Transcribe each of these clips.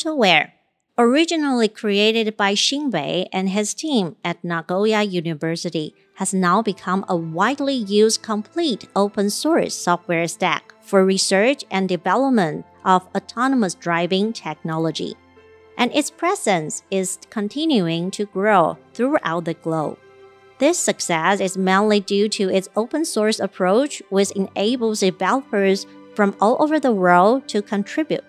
AutoWare, originally created by Shinpei and his team at Nagoya University, has now become a widely used complete open source software stack for research and development of autonomous driving technology. And its presence is continuing to grow throughout the globe. This success is mainly due to its open source approach, which enables developers from all over the world to contribute.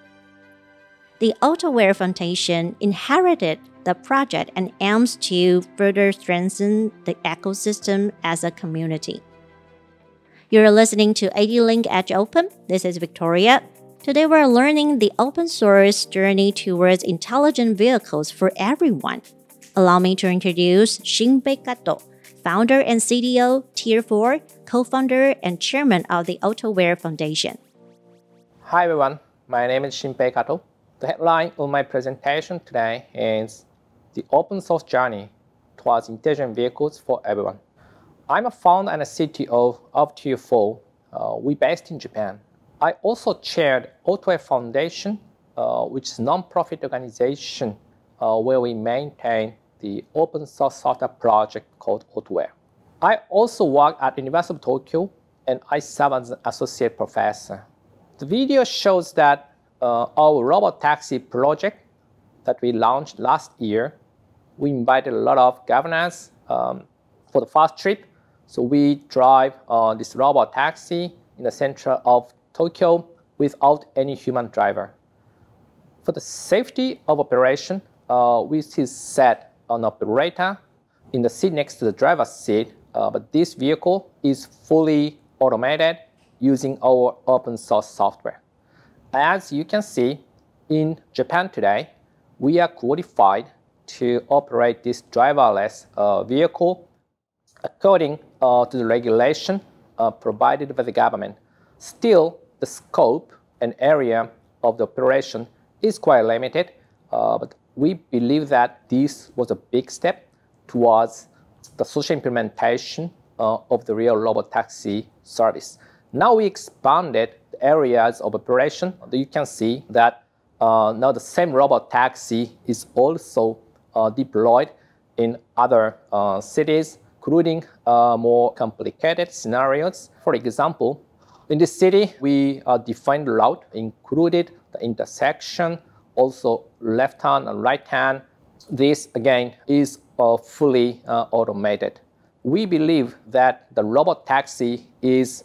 The AutoWare Foundation inherited the project and aims to further strengthen the ecosystem as a community. You're listening to ADLink Edge Open. This is Victoria. Today we're learning the open source journey towards intelligent vehicles for everyone. Allow me to introduce Shinpei Kato, founder and CTO, Tier 4, co-founder and chairman of the AutoWare Foundation. Hi everyone, my name is Shinpei Kato. The headline of my presentation today is The Open Source Journey Towards Intelligent Vehicles for Everyone. I'm a founder and a CTO of Tier 4. Uh, we based in Japan. I also chaired AutoWare Foundation, uh, which is a non-profit organization uh, where we maintain the open source software project called AutoWare. I also work at University of Tokyo and I serve as an associate professor. The video shows that our robot taxi project that we launched last year, we invited a lot of governors um, for the first trip. So we drive uh, this robot taxi in the center of Tokyo without any human driver. For the safety of operation, uh, we still set an operator in the seat next to the driver's seat, uh, but this vehicle is fully automated using our open source software. As you can see, in Japan today, we are qualified to operate this driverless uh, vehicle according uh, to the regulation uh, provided by the government. Still, the scope and area of the operation is quite limited, uh, but we believe that this was a big step towards the social implementation uh, of the real robot taxi service. Now we expanded areas of operation. You can see that uh, now the same robot taxi is also uh, deployed in other uh, cities, including uh, more complicated scenarios. For example, in this city, we uh, defined route, included the intersection, also left hand and right hand. This again is uh, fully automated. We believe that the robot taxi is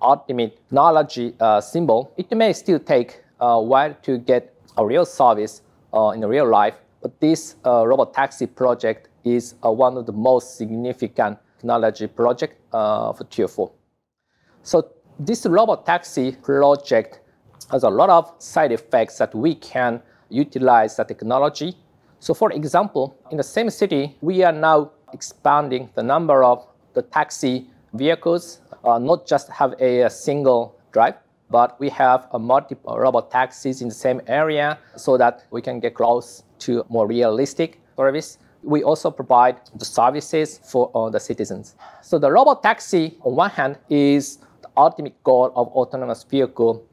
technology uh, symbol. It may still take a while to get a real service uh, in real life, but this uh, robot taxi project is uh, one of the most significant technology project for Tier 4. So this robot taxi project has a lot of side effects that we can utilize the technology. So for example, in the same city, we are now expanding the number of the taxi vehicles, uh, not just have a, a, single drive, but we have a multiple robot taxis in the same area so that we can get close to more realistic service. We also provide the services for uh, the citizens. So the robot taxi, on one hand, is the ultimate goal of autonomous vehicle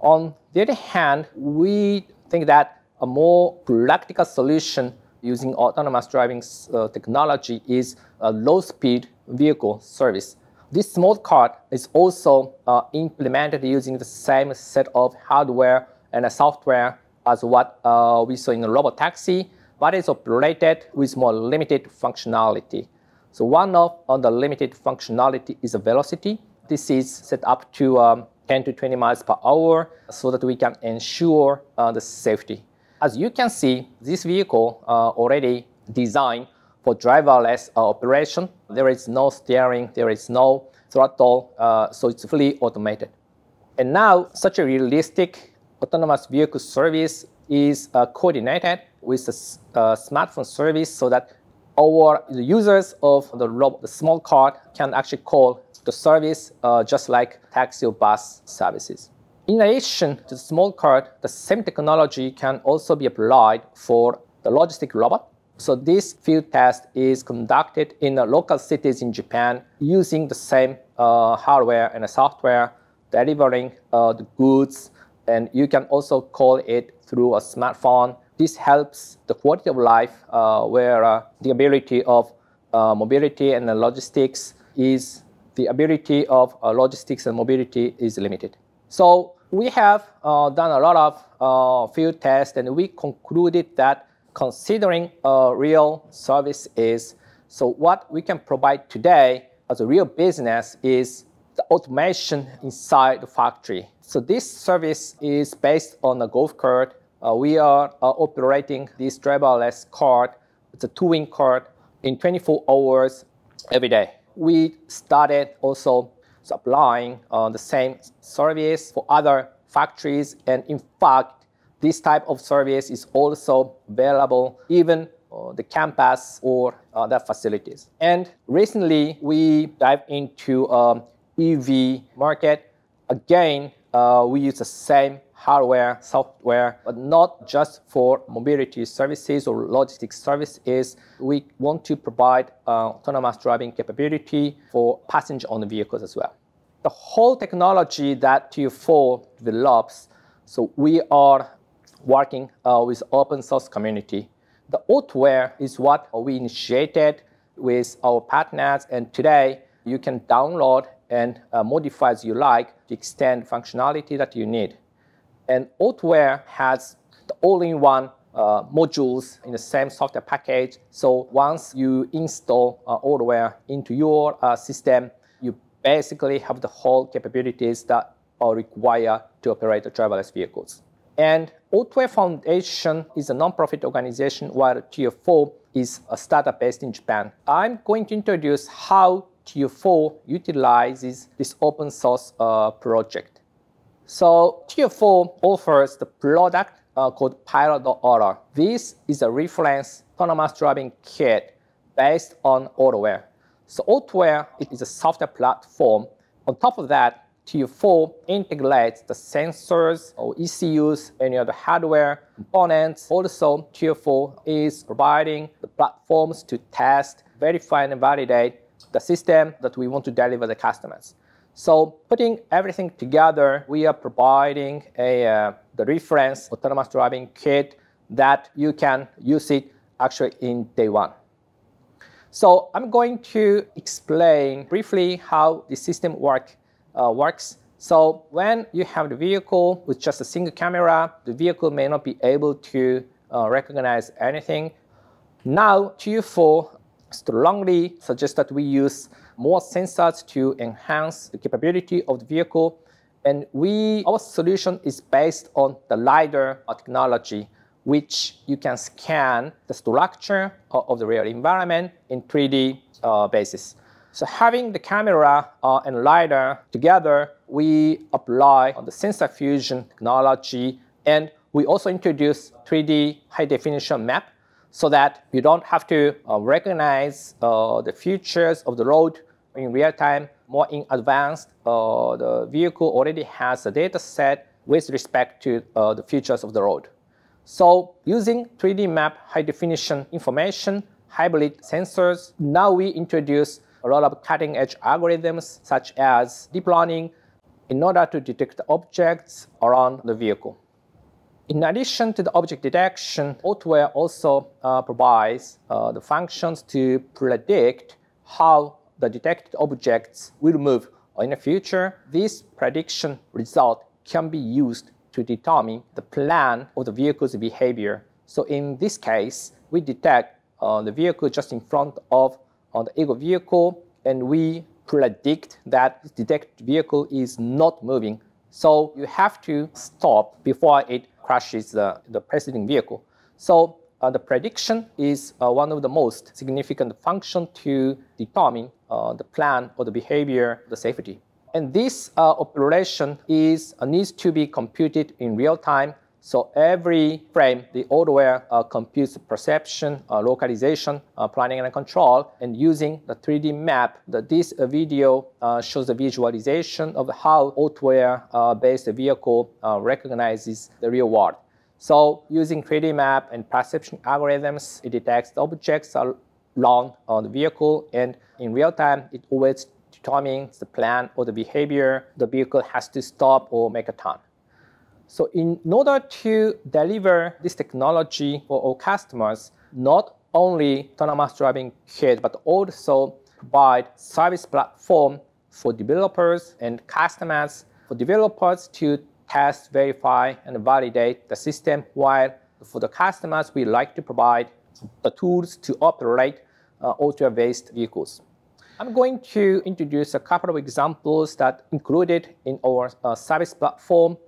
on the other hand, we think that a more practical solution using autonomous driving uh, technology is a low-speed vehicle service. This smart card is also uh, implemented using the same set of hardware and software as what uh, we saw in the robot taxi, but it's operated with more limited functionality. So one of, on the limited functionality is the velocity. This is set up to um, 10 to 20 miles per hour so that we can ensure uh, the safety. As you can see, this vehicle uh, already designed for driverless uh, operation. There is no steering, there is no throttle, uh, so it's fully automated. And now, such a realistic autonomous vehicle service is uh, coordinated with a uh, smartphone service so that our users of the, the small car can actually call the service uh, just like taxi or bus services. In addition to the small card, the same technology can also be applied for the logistic robot. So this field test is conducted in local cities in Japan using the same uh, hardware and software, delivering uh, the goods, and you can also call it through a smartphone. This helps the quality of life uh, where uh, the ability of uh, mobility and logistics is the ability of uh, logistics and mobility is limited. So we have done a lot of field tests and we concluded that considering a real service is, so what we can provide today as a real business is the automation inside the factory. So this service is based on a golf cart. Uh, we are uh, operating this driverless cart. It's a two-wing cart in 24 hours every day. We started also supplying uh, the same service for other factories. And in fact, this type of service is also available even uh, the campus or uh, their facilities. And recently, we dive into um, EV market. Again, uh, we use the same hardware, software, but not just for mobility services or logistics services. We want to provide uh, autonomous driving capability for passenger on the vehicles as well. The whole technology that Tier 4 develops, so we are working uh, with open source community. The Autoware is what we initiated with our partners, and today you can download and uh, modify as you like to extend functionality that you need. And Autoware has the all-in-one uh, modules in the same software package. So once you install uh, into your uh, system, you basically have the whole capabilities that are required to operate the driverless vehicles. And Autoware Foundation is a nonprofit organization while Tier 4 is a startup based in Japan. I'm going to introduce how Tier 4 utilizes this open source uh, project. So Tier 4 offers the product uh, called Pilot.auto. This is a reference autonomous driving kit based on Autoware. So Autoware is a software platform. On top of that, Tier 4 integrates the sensors or ECUs, any other hardware components. Also, Tier 4 is providing the platforms to test, verify, and validate the system that we want to deliver the customers. So putting everything together, we are providing a, uh, the reference autonomous driving kit that you can use it actually in day one. So I'm going to explain briefly how the system work, uh, works. So when you have the vehicle with just a single camera, the vehicle may not be able to uh, recognize anything. Now, Tier 4 strongly suggests that we use more sensors to enhance the capability of the vehicle. And we, our solution is based on the LiDAR technology, which you can scan the structure of the real environment in 3D uh, basis. So having the camera uh, and LiDAR together, we apply the sensor fusion technology, and we also introduce 3D high definition map so that you don't have to uh, recognize uh, the features of the road in real time, more in advance. Uh, the vehicle already has a data set with respect to uh, the features of the road. So using 3D map high definition information, hybrid sensors, now we introduce a lot of cutting edge algorithms such as deep learning in order to detect objects around the vehicle. In addition to the object detection, Autoware also uh, provides uh, the functions to predict how the detected objects will move in the future. This prediction result can be used to determine the plan of the vehicle's behavior. So in this case, we detect uh, the vehicle just in front of uh, the ego vehicle, and we predict that the detected vehicle is not moving. So you have to stop before it crashes the, the preceding vehicle. So uh, the prediction is uh, one of the most significant function to determine uh, the plan or the behavior, the safety. And this uh, operation is uh, needs to be computed in real time so every frame, the Autoware uh, computes perception, uh, localization, uh, planning and control, and using the 3D map, the, this uh, video uh, shows the visualization of how Autoware-based uh, vehicle recognizes the real world. So using 3D map and perception algorithms, it detects objects along on the vehicle, and in real time, it always determines the plan or the behavior the vehicle has to stop or make a turn. So in order to deliver this technology for our customers, not only autonomous driving kit, but also provide service platform for developers and customers, for developers to test, verify, and validate the system, while for the customers, we like to provide the tools to operate uh, auto-based vehicles. I'm going to introduce a couple of examples that included in our uh, service platform.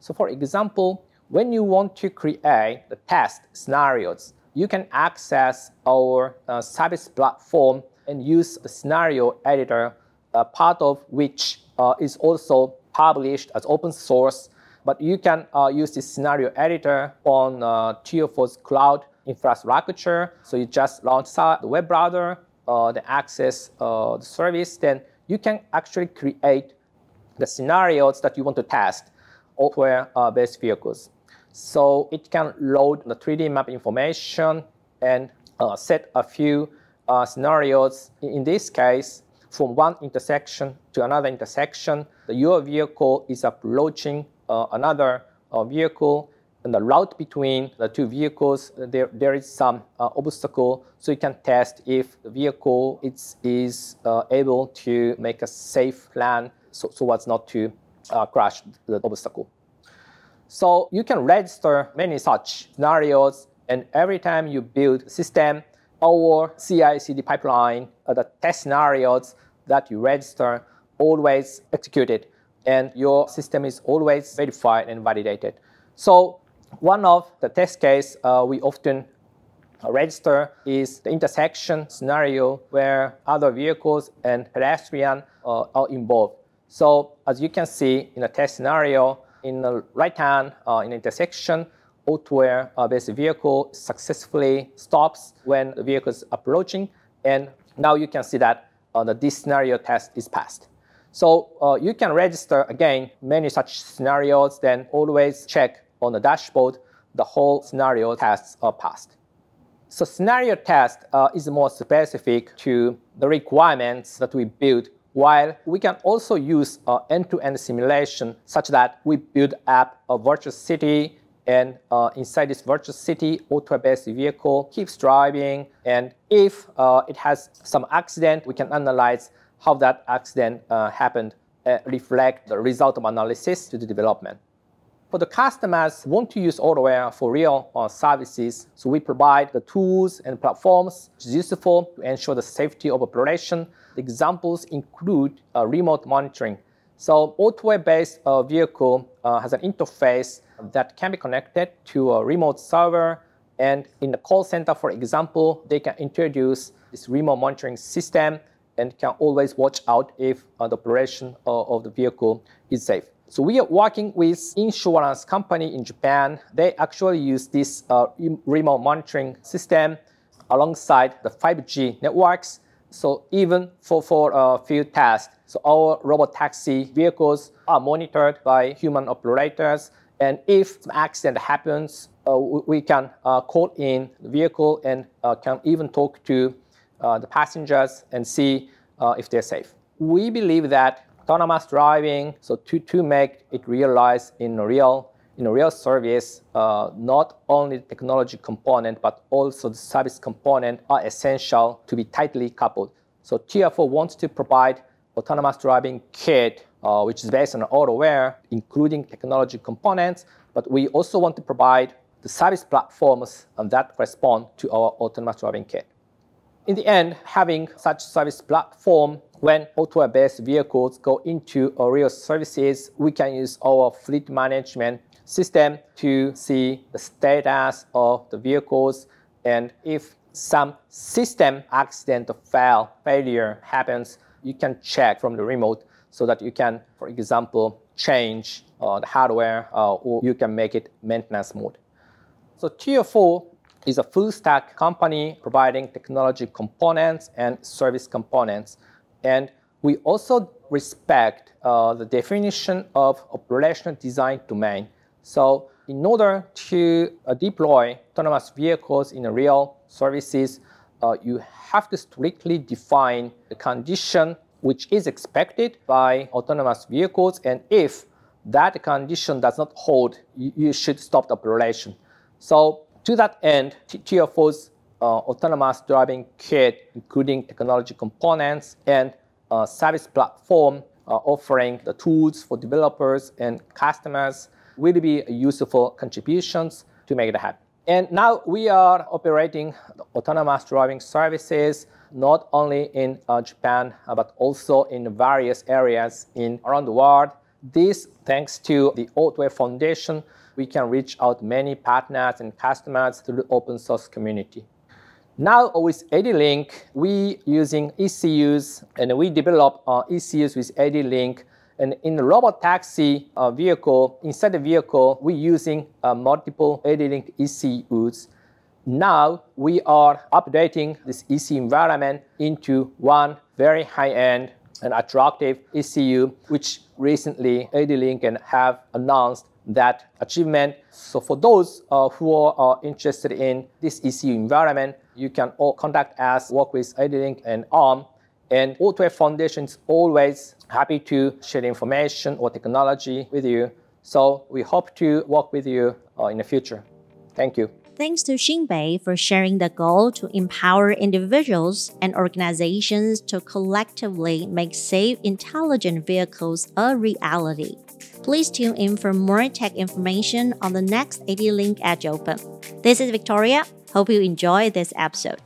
So for example, when you want to create the test scenarios, you can access our uh, service platform and use the scenario editor, uh, part of which uh, is also published as open source. But you can uh, use this scenario editor on uh, Tier 4's cloud infrastructure. So you just launch the web browser, uh, then access uh, the service, then you can actually create the scenarios that you want to test software-based uh, vehicles. So it can load the 3D map information and uh, set a few uh, scenarios. In this case, from one intersection to another intersection, your vehicle is approaching another vehicle and the route between the two vehicles, there, there is some obstacle. So you can test if the vehicle is, is able to make a safe plan so, so as not to uh, crash the obstacle. So you can register many such scenarios, and every time you build system or CI/CD pipeline, uh, the test scenarios that you register always executed, and your system is always verified and validated. So one of the test case uh, we often uh, register is the intersection scenario where other vehicles and pedestrian uh, are involved. So as you can see in the test scenario, in the right hand uh, in the intersection, auto-based vehicle successfully stops when the vehicle is approaching. And now you can see that uh, the this scenario test is passed. So uh, you can register again many such scenarios, then always check on the dashboard, the whole scenario tests are passed. So scenario test uh, is more specific to the requirements that we build while we can also use end-to-end simulation such that we build up a virtual city and uh, inside this virtual city, auto-based vehicle keeps driving. And if uh, it has some accident, we can analyze how that accident uh, happened, reflect the result of analysis to the development. For the customers want to use Autoware for real uh, services, so we provide the tools and platforms useful to ensure the safety of operation. The examples include uh, remote monitoring. So Autoware-based uh, vehicle uh, has an interface that can be connected to a remote server. And in the call center, for example, they can introduce this remote monitoring system and can always watch out if uh, the operation uh, of the vehicle is safe. So we are working with insurance company in Japan. They actually use this uh, remote monitoring system alongside the 5G networks. So even for, for uh, field tests, so our robot taxi vehicles are monitored by human operators. And if an accident happens, uh, we can uh, call in the vehicle and uh, can even talk to uh, the passengers and see uh, if they're safe. We believe that autonomous driving. So to, to make it realize in a real in a real service, uh, not only the technology component but also the service component are essential to be tightly coupled. So Tier 4 wants to provide autonomous driving kit, uh, which is based on Autoware, including technology components, but we also want to provide the service platforms that correspond to our autonomous driving kit. In the end, having such service platform when auto-based vehicles go into real services, we can use our fleet management system to see the status of the vehicles and if some system accident or fail, failure happens, you can check from the remote so that you can, for example, change uh, the hardware uh, or you can make it maintenance mode. So Tier 4 is a full stack company providing technology components and service components. And we also respect uh, the definition of operational design domain. So in order to uh, deploy autonomous vehicles in real services, uh, you have to strictly define the condition which is expected by autonomous vehicles. And if that condition does not hold, you, you should stop the operation. So to that end, Tier 4's uh, autonomous driving kit, including technology components and uh, service platform, uh, offering the tools for developers and customers, will be useful contributions to make it happen. And now we are operating autonomous driving services not only in uh, Japan uh, but also in various areas in around the world. This thanks to the Autoware Foundation, we can reach out many partners and customers through the open source community. Now with ADLink, we using ECUs and we develop uh, ECUs with ADLink. And in the robot taxi uh, vehicle, inside the vehicle, we using uh, multiple ADLink ECUs. Now we are updating this ECU environment into one very high-end and attractive ECU, which recently ADLink and have announced that achievement. So for those uh, who are interested in this ECU environment, you can all contact us, work with ADLink and ARM. And Autoware Foundation is always happy to share information or technology with you. So we hope to work with you uh, in the future. Thank you. Thanks to Shinpei for sharing the goal to empower individuals and organizations to collectively make safe, intelligent vehicles a reality. Please tune in for more tech information on the next ADLink Edge Open. This is Victoria. Hope you enjoy this episode.